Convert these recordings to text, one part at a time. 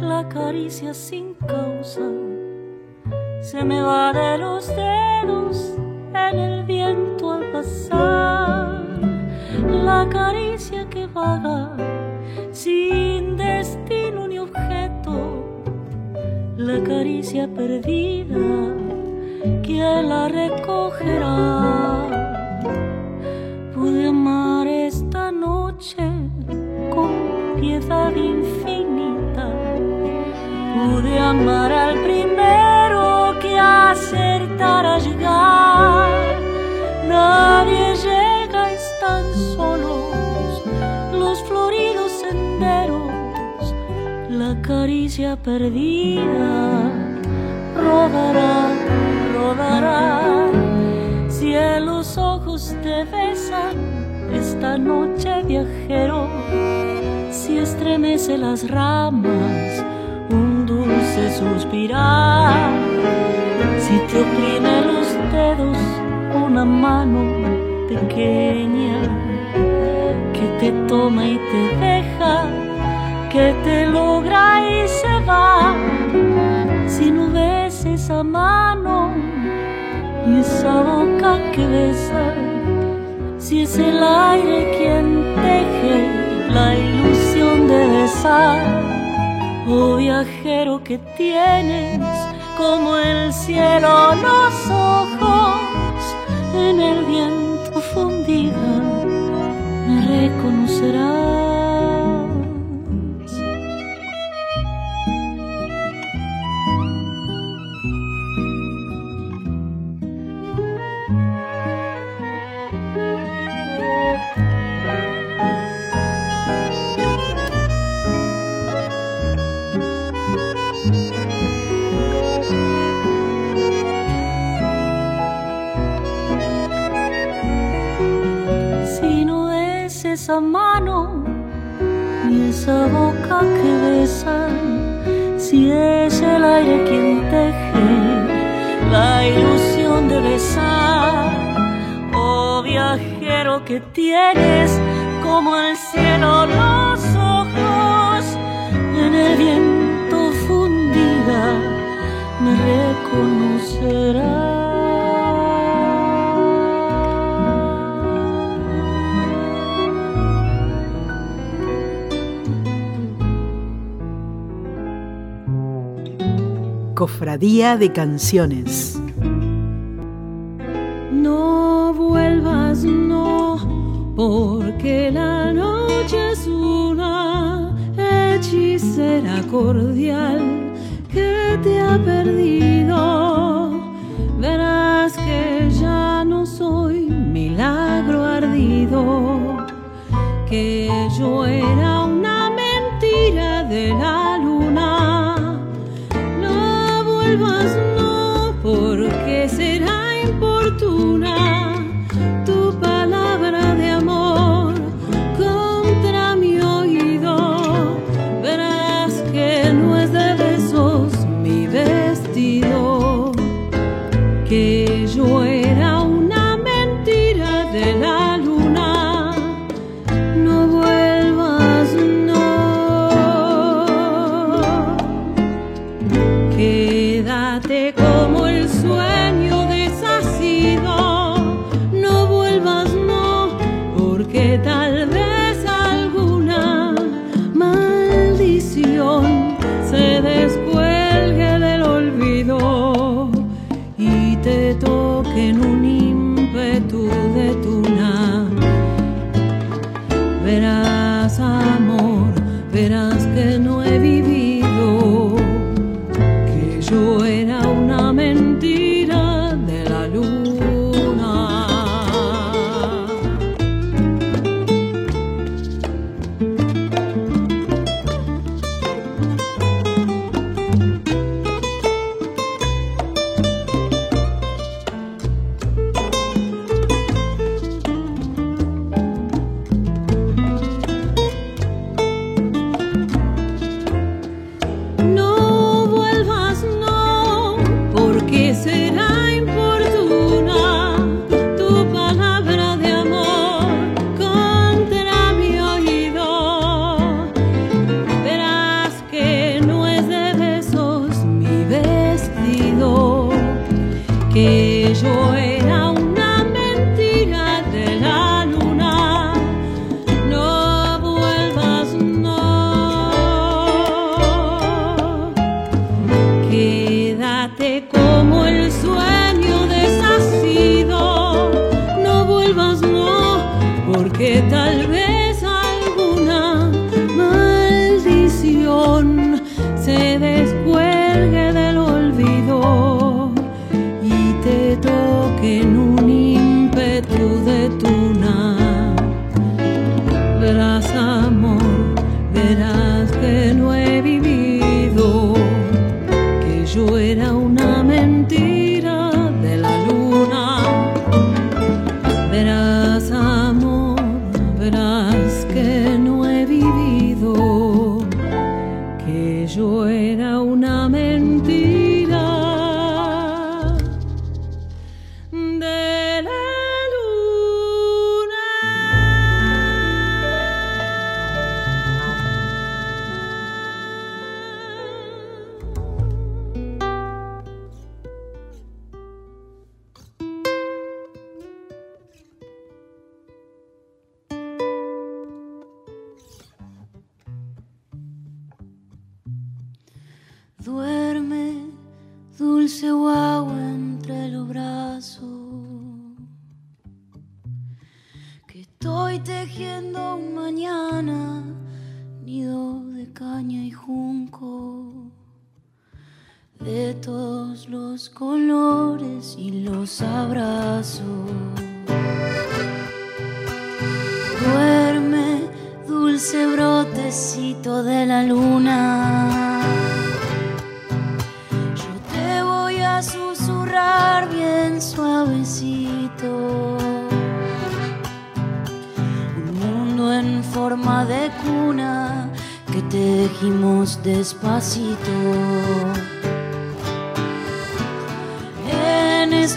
la caricia sin causa. Se me va de los dedos en el viento al pasar. La caricia que vaga sin destino ni objeto. La caricia perdida, ¿quién la recogerá? Pude amar esta noche Pude amar al primero que acertara a llegar. Nadie llega, están solos los floridos senderos. La caricia perdida rodará, rodará. Si los ojos te besan esta noche viajero, si estremece las ramas dulce suspirar, si te oprime los dedos una mano pequeña que te toma y te deja, que te logra y se va, si no ves esa mano y esa boca que besa, si es el aire quien teje la ilusión de besar, oh viajero que tienes como el cielo los ojos en el viento fundida, me reconocerás. Tienes como el cielo los ojos en el viento fundida, me reconocerás. Cofradía de Canciones.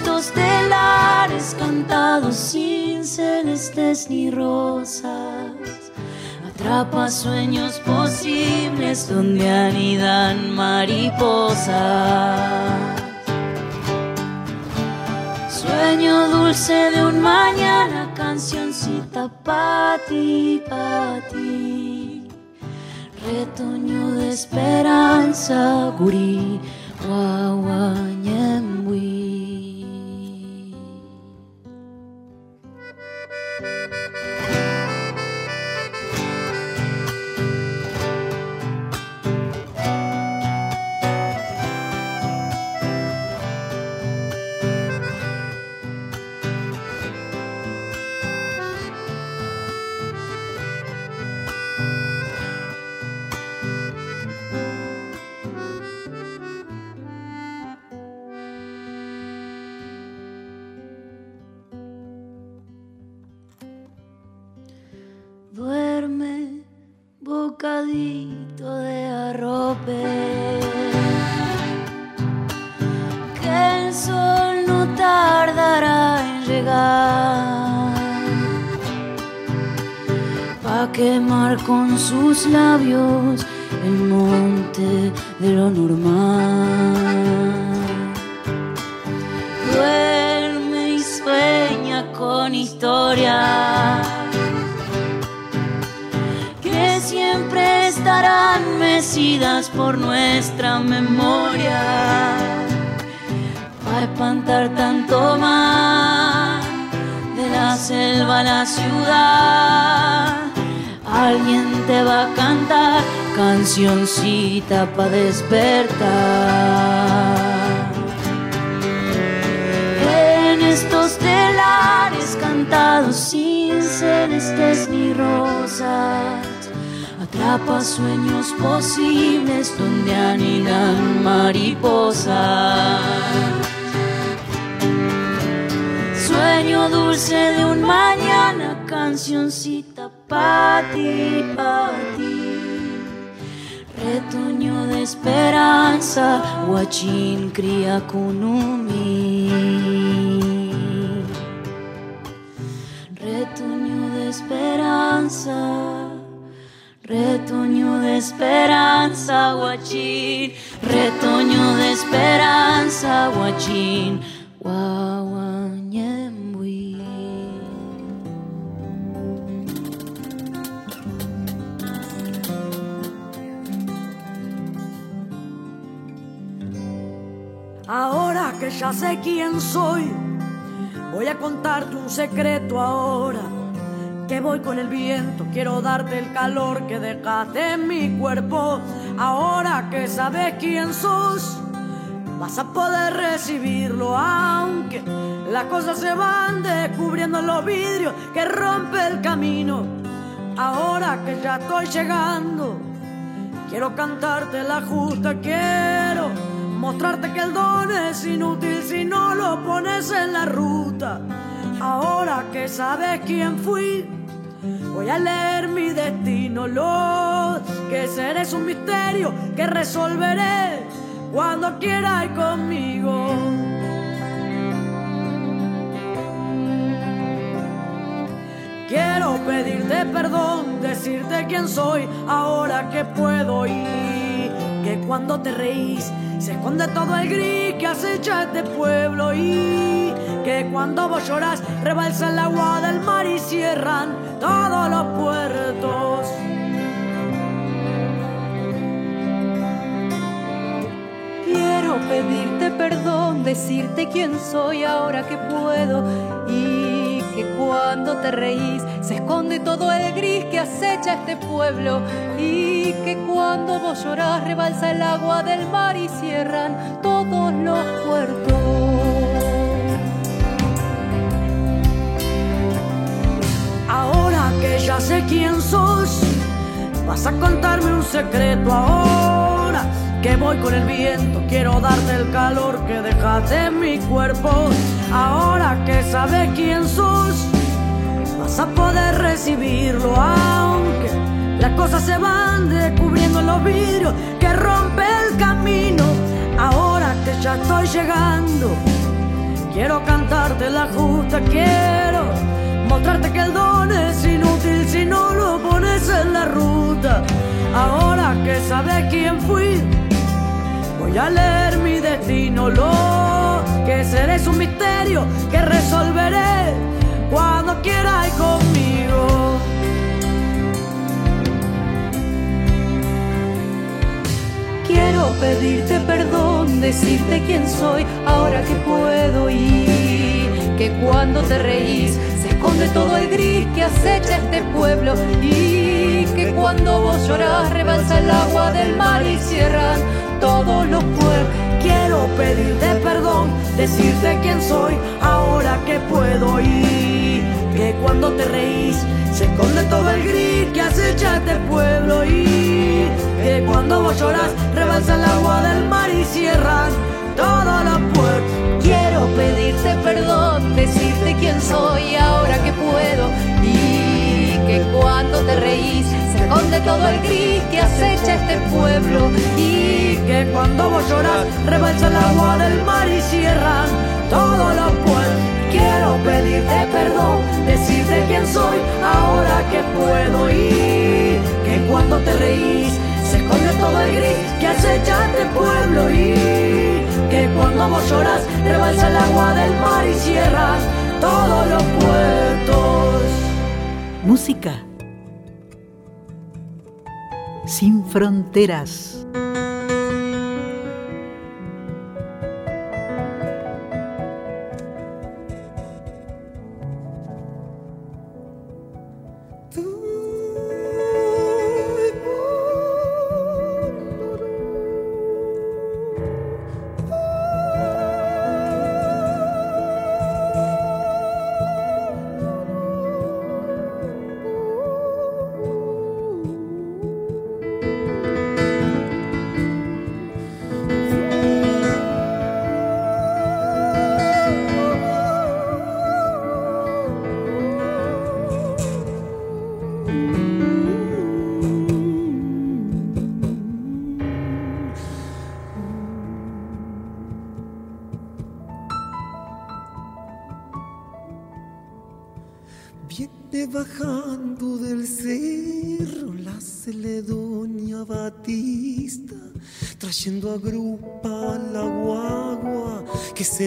Estos telares cantados sin celestes ni rosas. Atrapa sueños posibles donde anidan mariposas. Sueño dulce de un mañana, cancioncita pa' ti, pa' ti. Retoño de esperanza, gurí, guaguañembui. La ciudad. Alguien te va a cantar cancioncita para despertar. En estos telares cantados sin celestes ni rosas, atrapa sueños posibles donde anidan mariposas. Sueño dulce de un mañana, cancioncita pa' ti, pa' ti. Retoño de esperanza, guachín cría kunumi. Retoño de esperanza, retoño de esperanza, guachín. Retoño de esperanza, guachín. Guaguañembui. Ahora que ya sé quién soy, voy a contarte un secreto ahora. Que voy con el viento, quiero darte el calor que dejaste en mi cuerpo. Ahora que sabes quién sos, vas a poder recibirlo, aunque las cosas se van descubriendo en los vidrios que rompe el camino. Ahora que ya estoy llegando, quiero cantarte la justa, quiero mostrarte que el don es inútil si no lo pones en la ruta. Ahora que sabes quién fui, voy a leer mi destino, lo que seré es un misterio que resolveré cuando quiera y conmigo. Quiero pedirte perdón, decirte quién soy ahora que puedo ir. Que cuando te reís se esconde todo el gris que acecha este pueblo y que cuando vos llorás rebalsa el agua del mar y cierran todos los puertos. Quiero pedirte perdón, decirte quién soy ahora que puedo y que cuando te reís se esconde todo el gris que acecha este pueblo y que cuando vos llorás rebalsa el agua del mar y cierran todos los puertos. Ahora que ya sé quién sos, vas a contarme un secreto ahora que voy con el viento, quiero darte el calor que dejaste en mi cuerpo. Ahora que sabes quién sos, vas a poder recibirlo, aunque las cosas se van descubriendo los vidrios que rompe el camino. Ahora que ya estoy llegando, quiero cantarte la justa, quiero mostrarte que el don es inútil si no lo pones en la ruta. Ahora que sabes quién fui, voy a leer mi destino. Lo que seré es un misterio que resolveré cuando quieras conmigo. Quiero pedirte perdón, decirte quién soy ahora que puedo y que cuando te reís se esconde todo el gris que acecha este pueblo y que cuando vos llorás rebalsa el agua del mar y cierran todos los puertos. Quiero pedirte perdón, decirte quién soy ahora que puedo y que cuando te reís se esconde todo el gris que acecha este pueblo y que cuando vos lloras rebalsa el agua del mar y cierran todos los puertos. Quiero pedirte perdón, decirte quién soy ahora que puedo y que cuando te reís se esconde todo el gris que acecha este pueblo y que cuando vos lloras rebalsa el agua del mar y cierran todos los puertos. Quiero pedirte perdón, decirte quién soy ahora que puedo y que cuando te reís se esconde todo el gris que acecha este pueblo y que cuando vos lloras rebalsa el agua del mar y cierran todos los puertos. Música sin fronteras.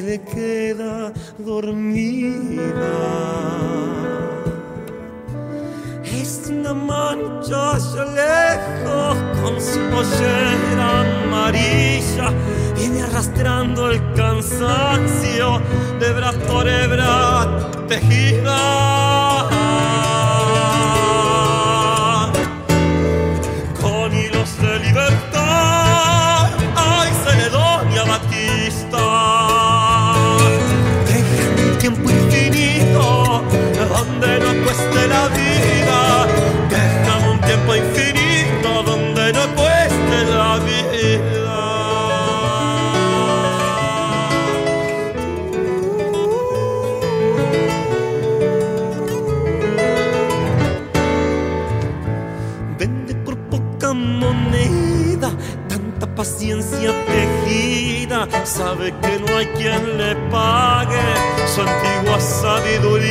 Se le queda dormida. Es una mancha allá lejos con su pollera Sabe que no hay quien le pague su antigua sabiduría.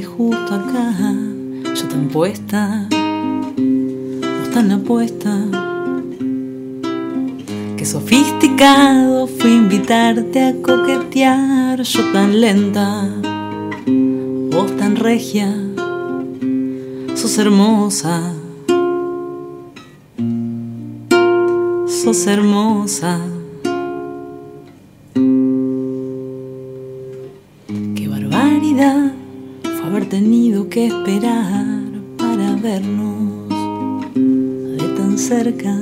Justo acá. Yo tan puesta, vos tan apuesta. Qué sofisticado fue invitarte a coquetear. Yo tan lenta, vos tan regia. Sos hermosa, sos hermosa. Que esperar para vernos de tan cerca.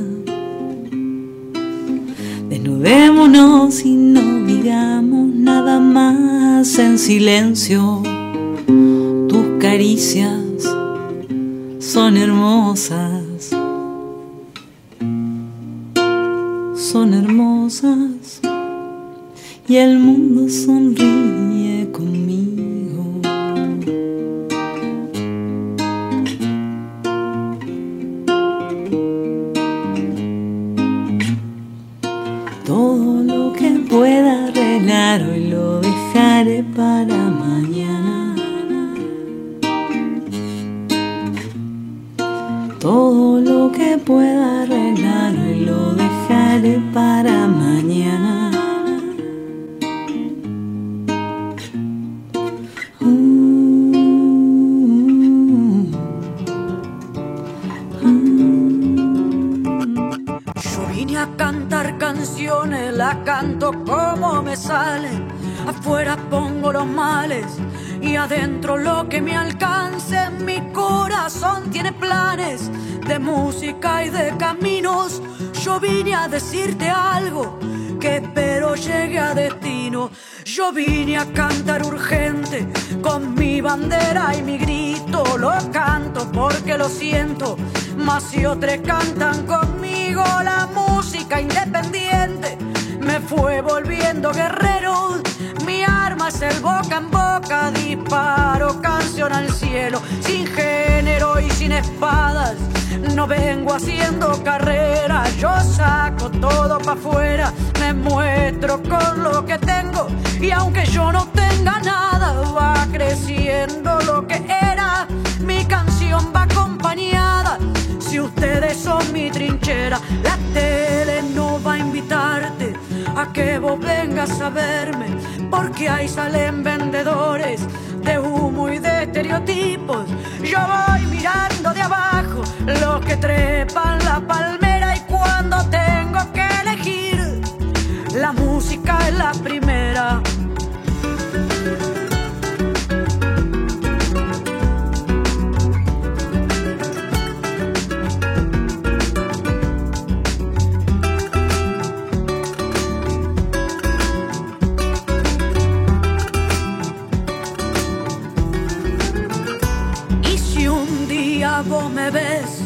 Desnudémonos y no digamos nada más en silencio. Tus caricias son hermosas, son hermosas y el mundo sonríe más si otros cantan conmigo la música independiente. Me fue volviendo guerrero. Mi arma es el boca en boca, disparo canción al cielo, sin género y sin espadas. No vengo haciendo carrera, yo saco todo pa' afuera, me muestro con lo que tengo y aunque yo no tenga nada, va creciendo lo que era. Ustedes son mi trinchera, la tele no va a invitarte a que vos vengas a verme, porque ahí salen vendedores de humo y de estereotipos. Yo voy mirando de abajo los que trepan la palmera y cuando tengo que elegir, la música es la primera. Vos me ves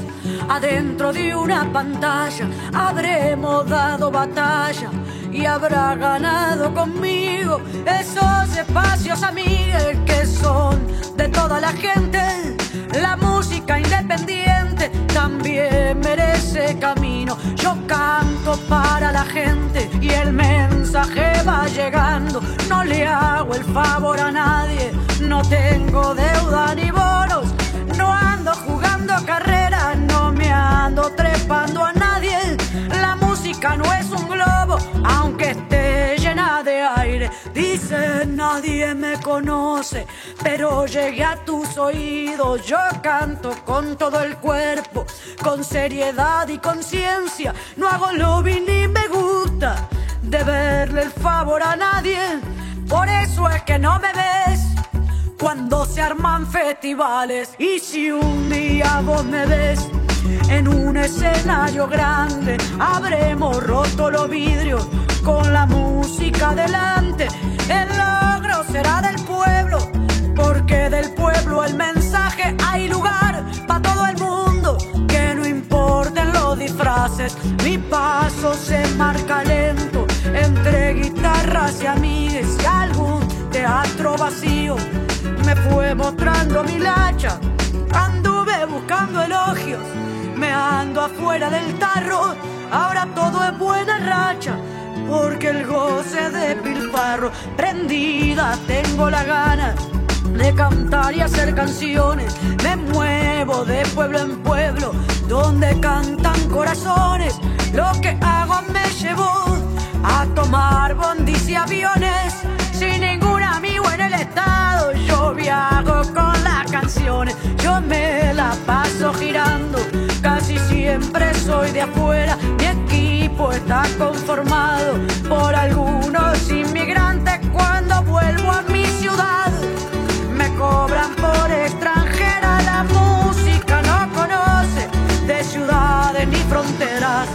adentro de una pantalla, habremos dado batalla y habrá ganado conmigo esos espacios amigues que son de toda la gente. La música independiente también merece camino. Yo canto para la gente y el mensaje va llegando. No le hago el favor a nadie, no tengo deuda ni bonos. No ando jugando carrera, no me ando trepando a nadie. La música no es un globo, aunque esté llena de aire. Dice nadie me conoce, pero llegué a tus oídos. Yo canto con todo el cuerpo, con seriedad y conciencia. No hago lobby ni me gusta deberle el favor a nadie. Por eso es que no me ves cuando se arman festivales. Y si un día vos me ves en un escenario grande, habremos roto los vidrios con la música delante. El logro será del pueblo, porque del pueblo el mensaje hay lugar para todo el mundo. Que no importen los disfraces, mi paso se marca lento entre guitarras y amigues y algún teatro vacío me fue mostrando mi lacha. Anduve buscando elogios, me ando afuera del tarro. Ahora todo es buena racha, porque el goce de pilfarro. Prendida tengo la gana de cantar y hacer canciones. Me muevo de pueblo en pueblo, donde cantan corazones. Lo que hago me llevó a tomar bondis y aviones Con las canciones, yo me la paso girando. Casi siempre soy de afuera, mi equipo está conformado por algunos inmigrantes. Cuando vuelvo a mi ciudad, me cobran por extranjera. La música no conoce de ciudades ni fronteras.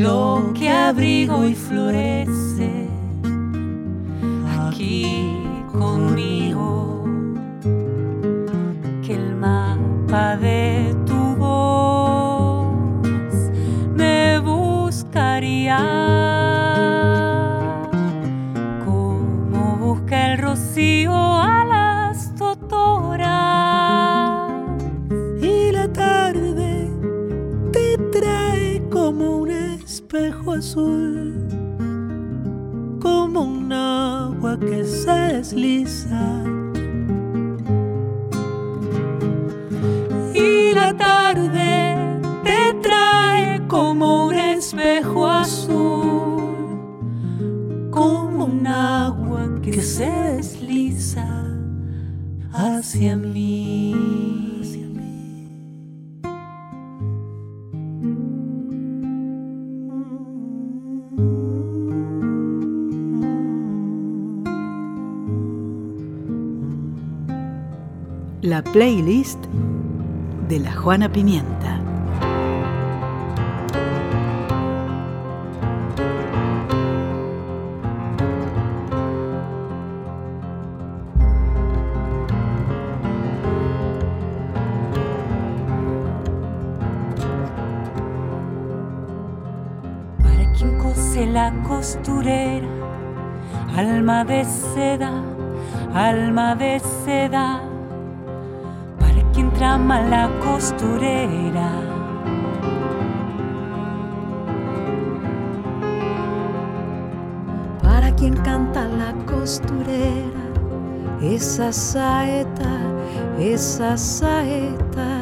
Lo que abrigo y florece aquí conmigo. Que el mapa de tu voz me buscaría que se desliza. y la tarde te trae como un espejo azul, como un agua que se desliza hacia mí. la playlist de la Juana Pimienta. Para quien cose la costurera, alma de seda, alma de seda trama la costurera. Para quien canta la costurera, esa saeta, esa saeta,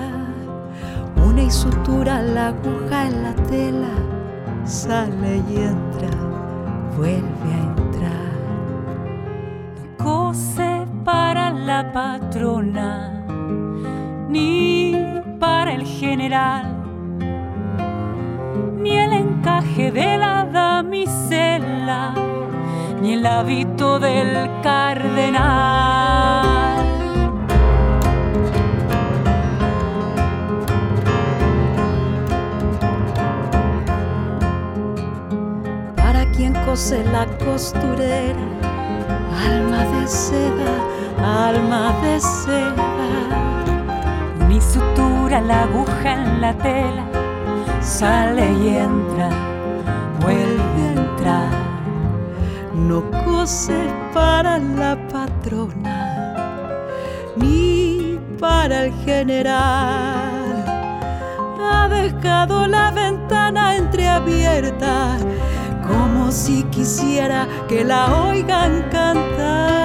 une y sutura la aguja en la tela, sale y entra, vuelve a entrar. cose para la patrona, ni para el general, ni el encaje de la damisela, ni el hábito del cardenal. Para quien cose la costurera, alma de seda, alma de seda. La aguja en la tela, sale y entra, vuelve a entrar. no cose para la patrona ni para el general. Ha dejado la ventana entreabierta como si quisiera que la oigan cantar.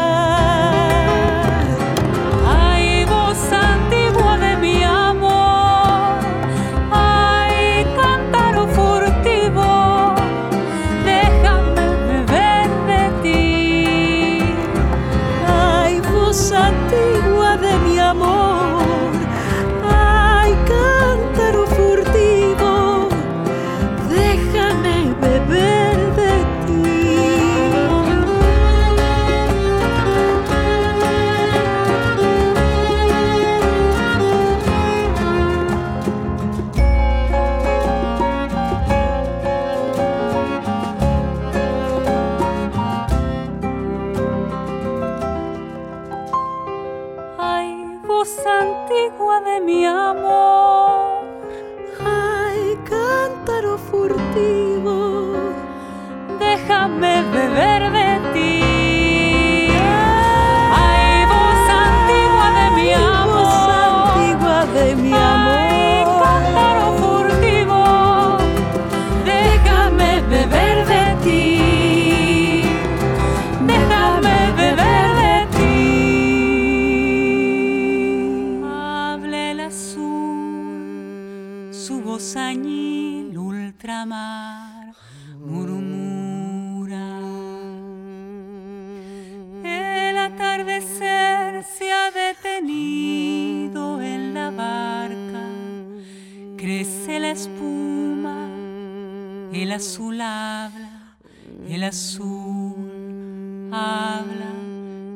Azul habla,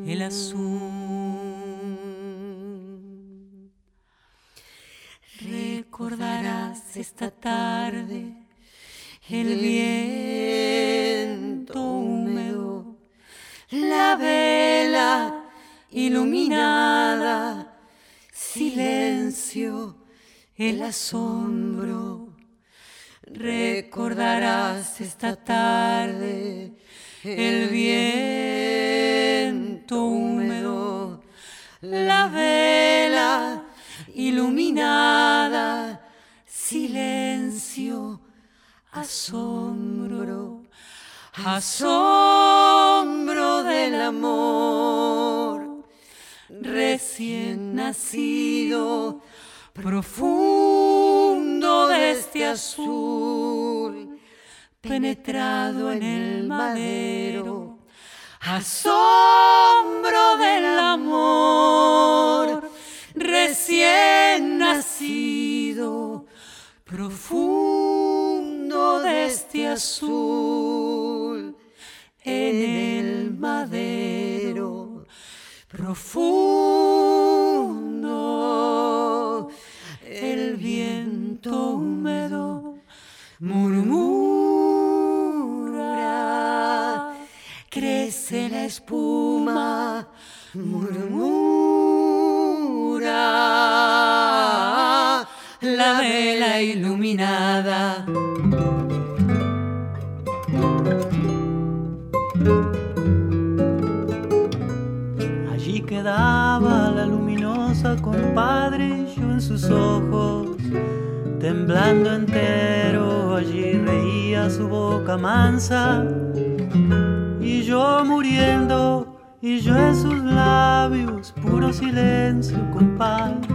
el azul. Recordarás esta tarde el viento húmedo, la vela iluminada, silencio, el asombro. Recordarás esta tarde el viento húmedo, la vela iluminada, silencio, asombro, asombro del amor recién nacido, profundo este azul, penetrado en el madero, asombro del amor recién nacido, profundo de este azul en el madero profundo húmedo murmura, crece la espuma, murmura, la vela iluminada. Allí quedaba la luminosa compadre, yo en sus ojos temblando entero, allí reía su boca mansa. Y yo muriendo y yo en sus labios puro silencio compadre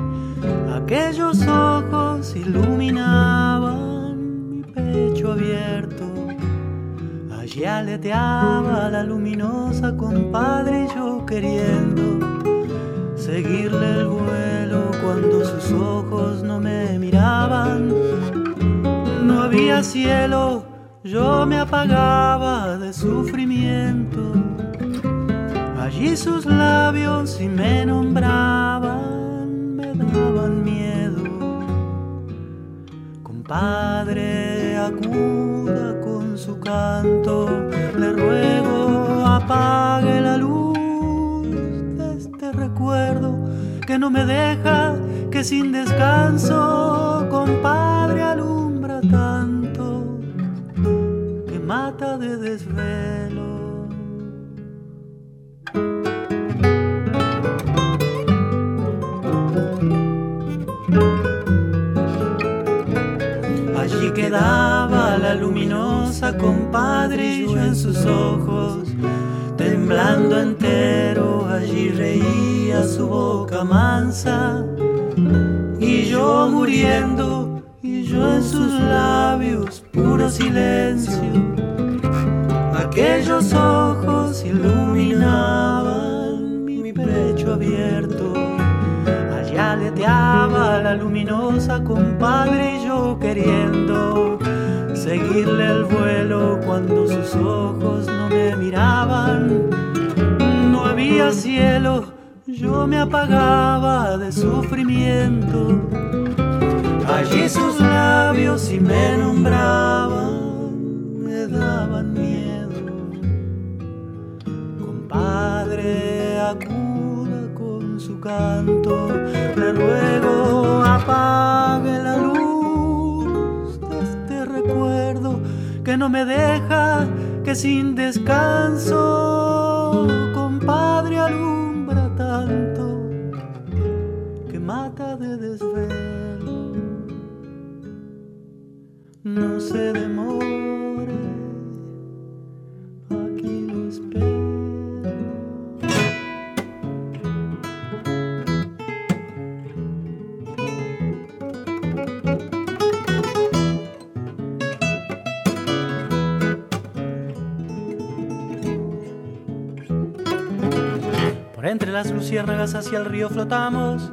aquellos ojos iluminaban mi pecho abierto. Allí aleteaba la luminosa compadre y yo queriendo seguirle el vuelo cuando sus ojos no me miraban no había cielo yo me apagaba de sufrimiento. Allí sus labios y me nombraban, me daban miedo. Compadre, acuda con su canto, le ruego apague la luz que no me deja, que sin descanso, compadre, alumbra tanto mata de desvelo. Allí quedaba la luminosa compadre yo en sus ojos, temblando entero, allí reía su boca mansa y yo muriendo y yo en sus labios puro silencio. Aquellos ojos iluminaban mi pecho abierto. Allá aleteaba la luminosa compadre y yo queriendo seguirle el vuelo cuando sus ojos no me miraban. No había cielo, yo me apagaba de sufrimiento. Allí sus labios y me nombraban, me daban miedo. Compadre, acuda con su canto, le ruego apague que no me deja, que sin descanso, compadre, alumbra tanto, que mata de desvelo. No se demore, entre las luciérnagas hacia el río flotamos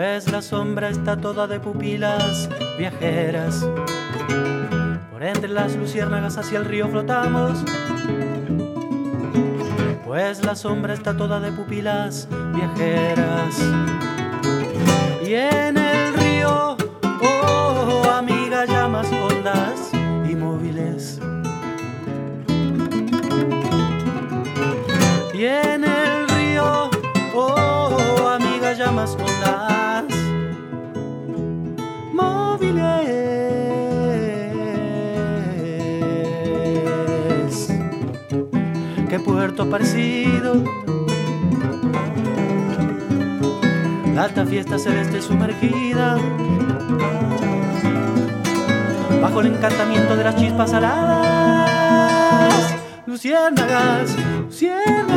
pues la sombra está toda de pupilas viajeras. Por entre las luciérnagas hacia el río flotamos, pues la sombra está toda de pupilas viajeras. Y en el río, oh amiga, llamas hondas y Qué puerto parecido. La alta fiesta celeste sumergida. Bajo el encantamiento de las chispas aladas. Luciérnagas, luciérnagas.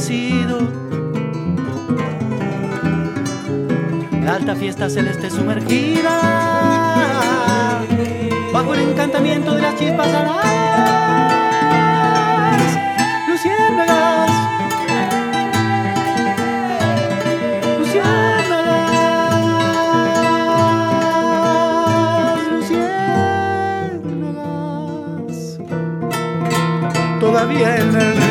enloquecido. Alta fiesta celeste sumergida bajo el encantamiento de las chispas aladas, luciérnagas. Luciérnagas, luciérnagas, todavía en el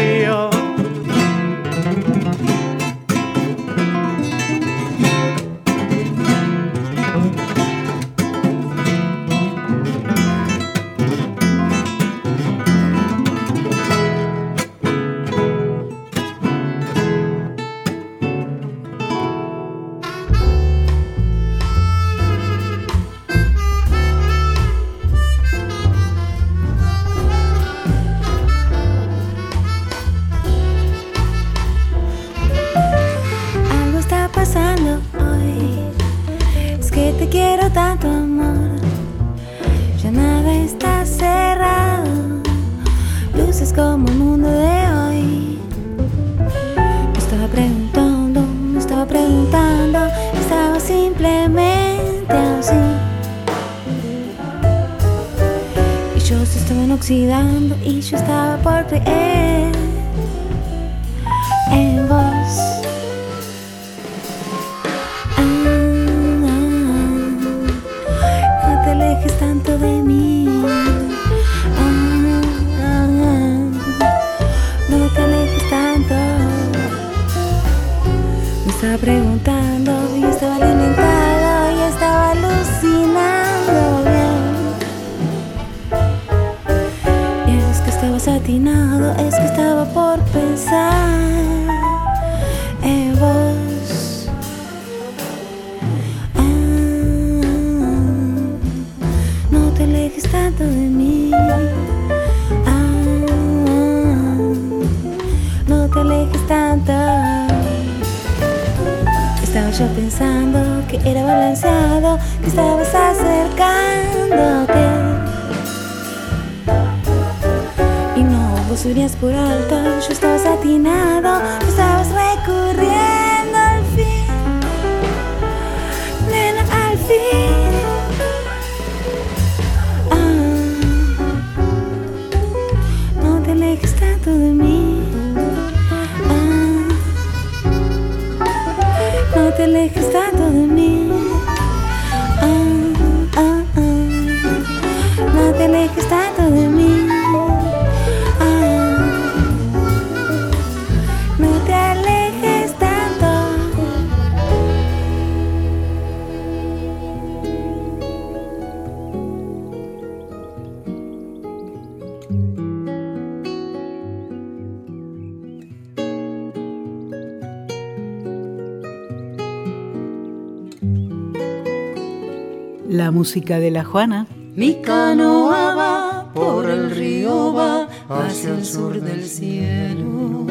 en vos. Ah, ah, no te alejes tanto de mí. Ah, ah, no te alejes tanto. Me estaba preguntando es que estaba por pensar en vos. Ah, no te alejes tanto de mí. Ah, no te alejes tanto. Estaba yo pensando que era balanceado, que estabas acercándote. No, subías por alto, yo estaba satinado, tú estabas recurriendo La música de la Juana. Mi canoa va por el río, va hacia el sur del cielo.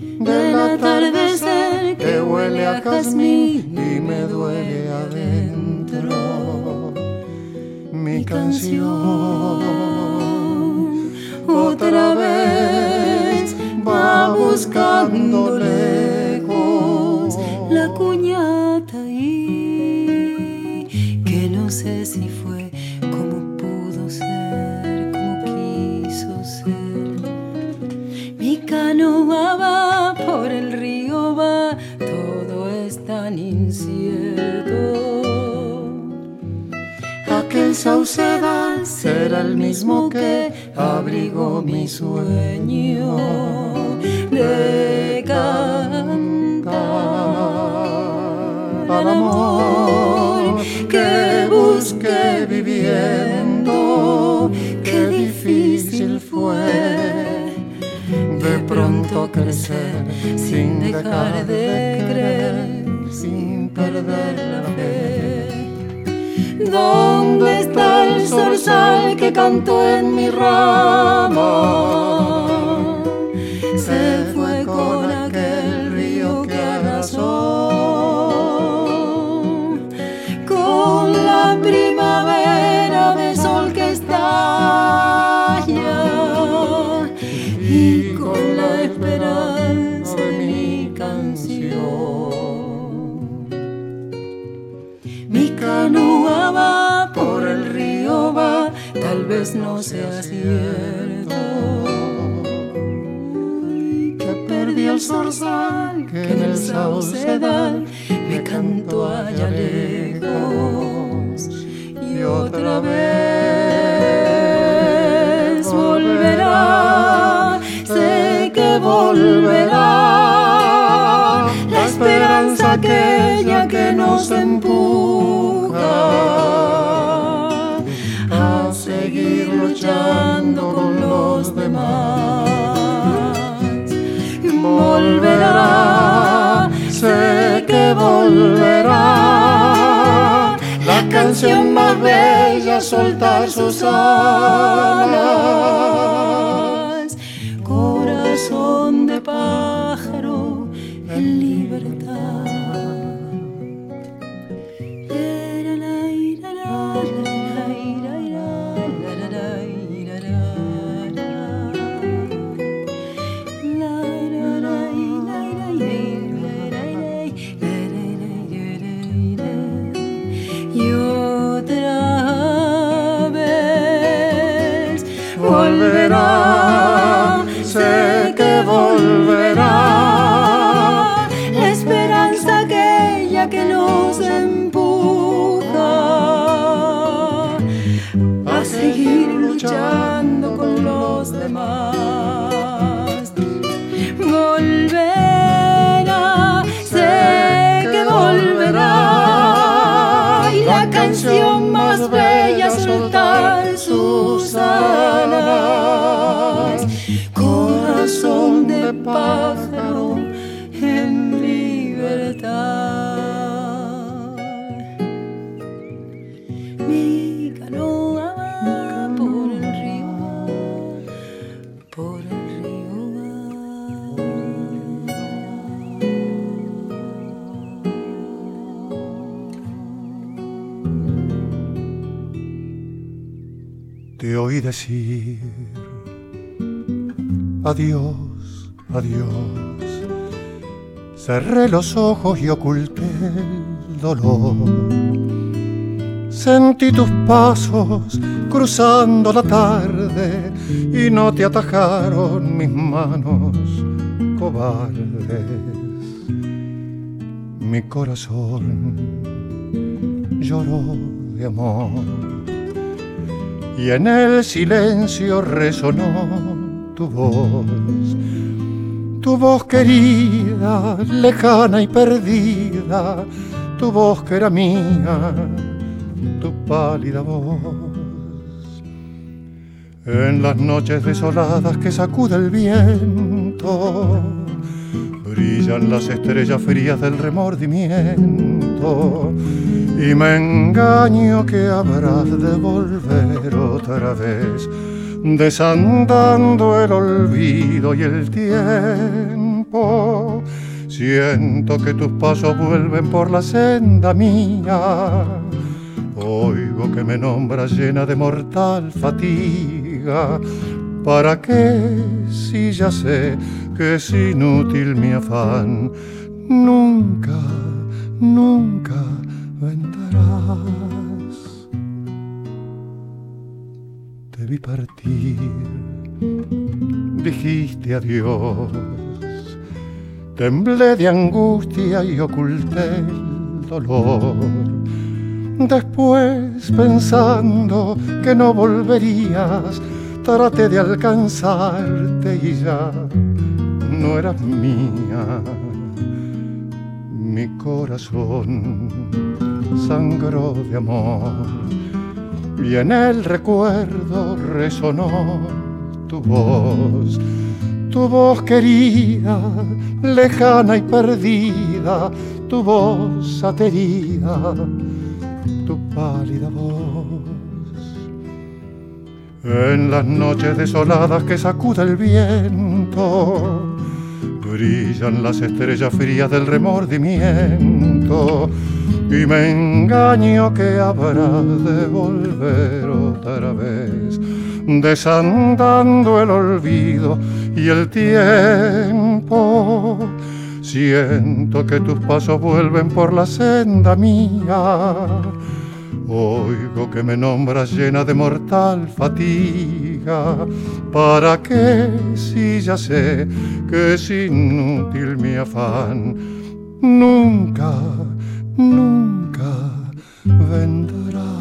Del atardecer que huele a jazmín y me duele adentro. Mi canción otra vez va buscando incierto. Aquel saucedal será el mismo que abrigó mi sueño de cantar al amor que busqué viviendo. Qué difícil fue de pronto crecer sin dejar de creer, sin perder la fe. ¿Dónde está el zorzal que cantó en mi rama? Canoa va por el río, va, tal vez no sea cierto. Que perdí el zorzal que en el saucedal me cantó allá lejos. Y otra vez volverá, sé que volverá esperanza aquella que nos empuja a seguir luchando con los demás. Volverá, sé que volverá la canción más bella soltar sus alas. Soltar decir adiós, adiós. Cerré los ojos y oculté el dolor. Sentí tus pasos cruzando la tarde y no te atajaron mis manos cobardes. Mi corazón lloró de amor y en el silencio resonó tu voz, tu voz querida, lejana y perdida, tu voz que era mía, tu pálida voz. En las noches desoladas que sacude el viento, brillan las estrellas frías del remordimiento y me engaño que habrás de volver otra vez, desandando el olvido y el tiempo. Siento que tus pasos vuelven por la senda mía. Oigo que me nombras llena de mortal fatiga. ¿Para qué si ya sé que es inútil mi afán? Nunca, nunca vendrás. Te vi partir, dijiste adiós. Temblé de angustia y oculté el dolor. Después, pensando que no volverías, traté de alcanzarte y ya no eras mía. Mi corazón. Sangró de amor. Y en el recuerdo resonó tu voz, tu voz querida, lejana y perdida, tu voz aterida, tu pálida voz. En las noches desoladas que sacude el viento, brillan las estrellas frías del remordimiento y me engaño que habrá de volver otra vez, desandando el olvido y el tiempo. Siento que tus pasos vuelven por la senda mía. Oigo que me nombras llena de mortal fatiga. ¿Para qué si ya sé que es inútil mi afán? Nunca, nunca vendrá.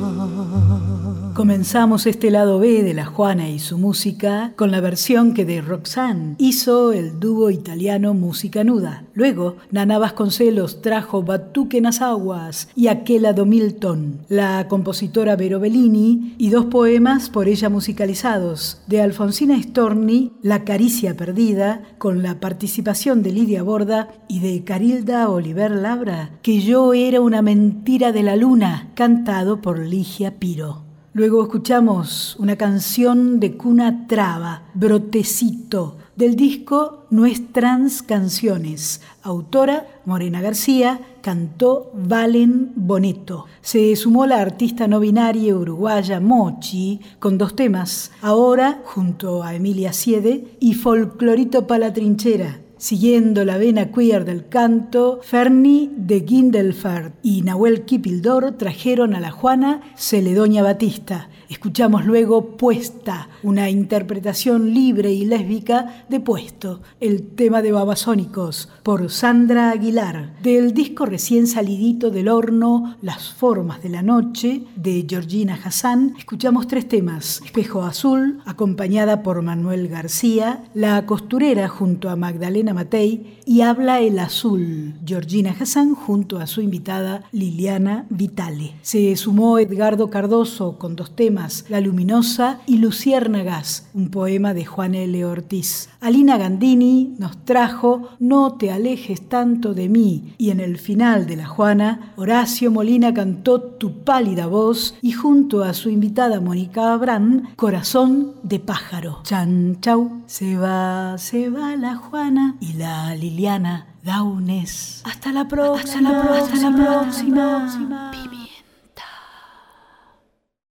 Comenzamos este lado B de La Juana y su música con la versión que de Roxanne hizo el dúo italiano Música Nuda. Luego, Nana Vasconcelos trajo Batuque en las Aguas y Aquela do Milton, la compositora Vero Bellini y dos poemas por ella musicalizados, de Alfonsina Storni, La Caricia Perdida, con la participación de Lidia Borda y de Carilda Oliver Labra, que yo era una mentira de la luna, cantado por Ligia Piro. Luego escuchamos una canción de cuna traba, Brotecito, del disco Nuestras Canciones. Autora Morena García, cantó Valen Boneto. Se sumó la artista no binaria uruguaya Mochi con dos temas, ahora junto a Emilia Siede y Folclorito para la Trinchera. Siguiendo la vena queer del canto, Ferni de Gindelfert y Nahuel Kipildor trajeron a la Juana Celedonia Batista. Escuchamos luego Puesta, una interpretación libre y lésbica de Puesto, el tema de Babasónicos, por Sandra Aguilar, del disco recién salidito del horno Las Formas de la Noche, de Georgina Hassan. Escuchamos tres temas, Espejo Azul, acompañada por Manuel García, La Costurera junto a Magdalena Matei y Habla el Azul, Georgina Hassan junto a su invitada Liliana Vitale. Se sumó Edgardo Cardoso con dos temas, La Luminosa y Luciérnagas, un poema de Juan L. Ortiz. Alina Gandini nos trajo No te alejes tanto de mí y en el final de La Juana, Horacio Molina cantó Tu pálida voz y junto a su invitada Mónica Abrán, Corazón de pájaro. Chan chau, se va, se va la Juana y la Liliana Daunes. Hasta la próxima, hasta la próxima. Hasta la próxima.